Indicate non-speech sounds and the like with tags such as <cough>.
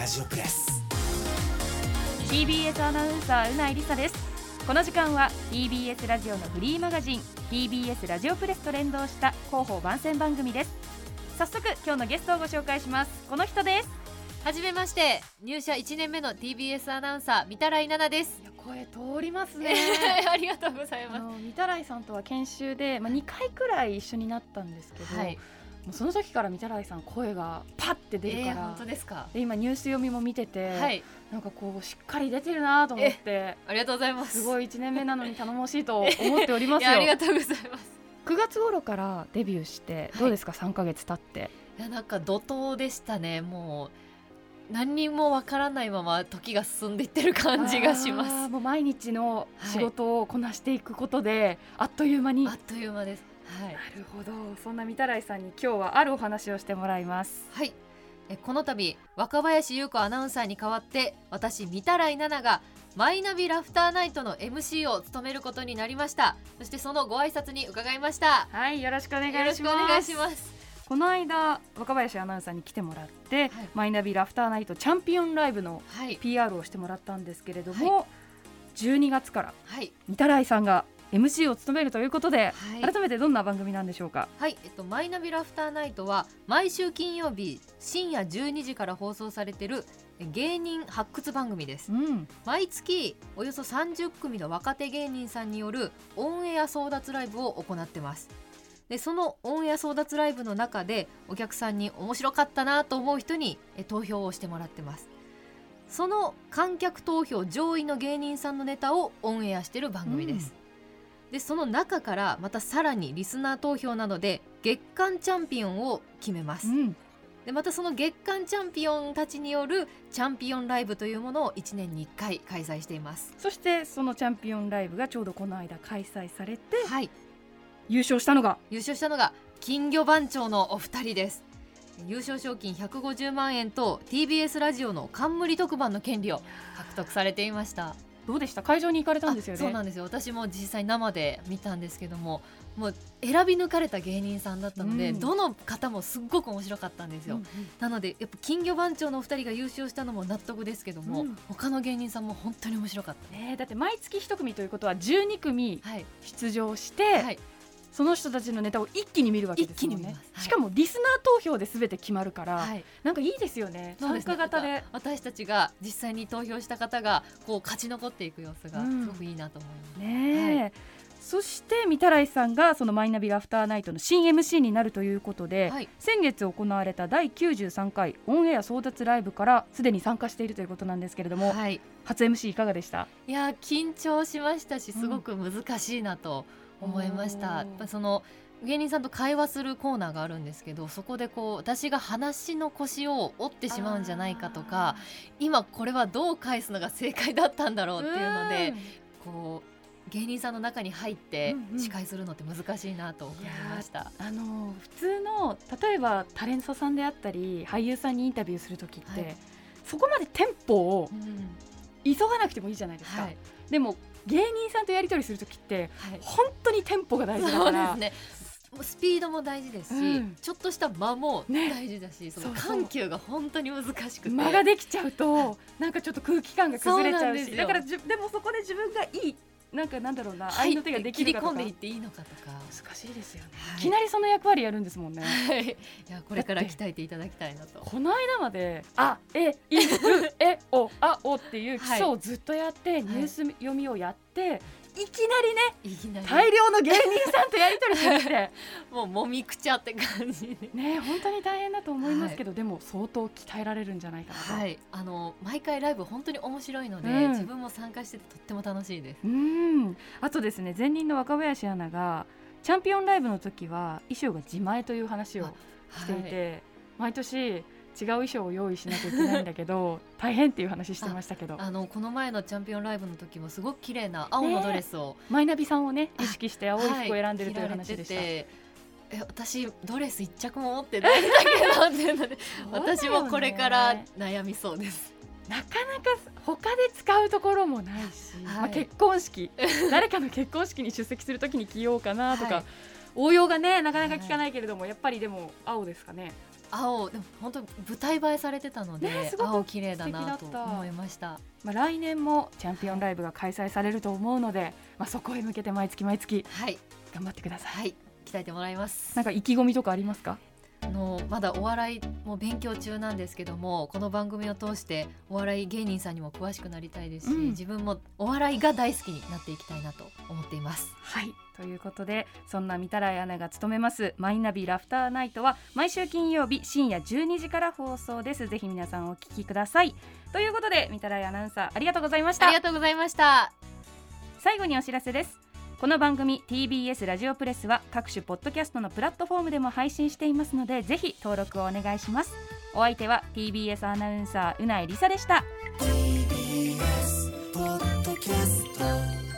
ラジオプレス。TBS アナウンサーうないりさです。この時間は TBS ラジオのフリーマガジン TBS ラジオプレスと連動した広報番宣番組です。早速今日のゲストをご紹介します。この人です。はじめまして入社1年目の TBS アナウンサー三田来奈々です。声通ります <laughs> ありがとうございます。三田来さんとは研修で、まあ、2回くらい一緒になったんですけど、はいもうその時から三田来さん声がパッて出るから、えー本当ですか？で今ニュース読みも見てて、はい。なんかこうしっかり出てるなと思って。ありがとうございます。すごい1年目なのに頼もしいと思っております <laughs> いやありよがとうございます。9月頃からデビューしてどうですか、3ヶ月経って。いやなんか怒涛でしたね。もう何にもわからないまま時が進んでいってる感じがします。もう毎日の仕事をこなしていくことで、あっという間に。あっという間ですはい。なるほど。そんな三田来さんに今日はあるお話をしてもらいます。はい。えこの度若林優子アナウンサーに代わって私三田来奈々がマイナビラフターナイトの MC を務めることになりました。そしてそのご挨拶に伺いました。はいよろしくお願いします。よろしくお願いします。この間若林アナウンサーに来てもらって、はい。マイナビラフターナイトチャンピオンライブのはい。PR をしてもらったんですけれども、12月からはい。三田来さんが MC を務めるということで、はい。改めてどんな番組なんでしょうか？はい、えっと、マイナビラフターナイトは毎週金曜日深夜12時から放送されているえ芸人発掘番組です。うん。毎月およそ30組の若手芸人さんによるオンエア争奪ライブを行ってます。でそのオンエア争奪ライブの中でお客さんに面白かったなと思う人にえ投票をしてもらってます。その観客投票上位の芸人さんのネタをオンエアしてる番組です、でその中からまたさらにリスナー投票などで月間チャンピオンを決めます、うん。でまたその月間チャンピオンたちによるチャンピオンライブというものを1年に1回開催しています。そしてそのチャンピオンライブがちょうどこの間開催されてはい。優勝したのが？優勝したのが金魚番長のお二人です。優勝賞金150万円と TBS ラジオの冠特番の権利を獲得されていましたどうでした？会場に行かれたんですよね？あそうなんですよ。私も実際生で見たんですけどももう選び抜かれた芸人さんだったので、うん。どの方もすっごく面白かったんですよ、うんうん。なのでやっぱ金魚番長のお二人が優勝したのも納得ですけども、うん。他の芸人さんも本当に面白かっねえだって毎月一組ということは12組たはい、出場して、はい、その人たちのネタを一気に見るわけですもん一気に見ねはい。しかもリスナー投票で全て決まるから、はい、なんかいいですよね。参加型で。私たちが実際に投票した方がこう勝ち残っていく様子がうん。すごくいいなと思います、ねえ、はそして三田来さんがそのマイナビラフターナイトの新 MC になるということで、はい。先月行われた第93回オンエア争奪ライブからすでに参加しているということなんですけれども、はい、初 MC いかがでした？いやー緊張しましたしすごく難しいなと思いました、その芸人さんと会話するコーナーがあるんですけどそこでこう私が話の腰を折ってしまうんじゃないかとか今これはどう返すのが正解だったんだろうっていうのでこう芸人さんの中に入ってうんうん。司会するのって難しいなと思いました。あの普通の例えばタレントさんであったり俳優さんにインタビューする時って、はい。そこまでテンポをうん急がなくてもいいじゃないですか、はい。でも芸人さんとやり取りする時ってはい。本当にテンポが大事だから。スピードも大事ですし、うん。ちょっとした間もね。大事だし、そのそうそう。緩急が本当に難しくて。間ができちゃうとなんかちょっと空気感が崩れちゃうし。だからでもそこで自分がいいなんかなんだろうな合はい。いの手ができ切りるかとか。込んでいっていいのかとか。難しいですよね、はい。い、きなりその役割やるんですもんね。はい、いやこれから鍛えていただきたいなと。この間まで「あえいうえおあお」っていう基礎をずっとやって、ニュース読みをやっていきなりねいきなり。大量の芸人さんとやり取りするって。<laughs> もうもみくちゃって感じで。ね本当に大変だと思いますけど、でも相当鍛えられるんじゃないかなと。はい、あの毎回ライブ本当に面白いので、うん自分も参加しててとっても楽しいです。うん。あとですね前任の若林アナがチャンピオンライブの時は衣装が自前という話をしていて、毎年違う衣装を用意しなきゃいけないんだけど <laughs> 大変っていう話してましたけど。あのこの前のチャンピオンライブの時もすごく綺麗な青のドレスを、マイナビさんをねあ意識して青い服を選んでるというはい話でした。着られててえ私ドレス一着も持ってない。んだけどってい。うので私もこれから悩みそうです。なかなか他で使うところもないし、はいまあ、結婚式誰かの結婚式に出席するときに着ようかなとか、<laughs> はい。応用がねなかなか聞かないけれども、やっぱりでも青ですかね青でも本当舞台映えされてたので、ねすごく青綺麗だなと思いました。まあ、来年もチャンピオンライブが開催されると思うので、まあ、そこへ向けて毎月毎月はい。頑張ってください。はい。鍛えてもらいます。なんか意気込みとかありますか？あのまだお笑いも勉強中なんですけどもこの番組を通してお笑い芸人さんにも詳しくなりたいですし、うん。自分もお笑いが大好きになっていきたいなと思っています。はい。ということでそんな御手洗アナが務めますマイナビラフターナイトは毎週金曜日深夜12時から放送です。ぜひ皆さんお聞きください。ということで御手洗アナウンサーありがとうございました。ありがとうございました。最後にお知らせですこの番組 TBS ラジオプレスは各種ポッドキャストのプラットフォームでも配信していますのでぜひ登録をお願いします。お相手は TBS アナウンサーうないりさでした。TBS ポッドキャスト。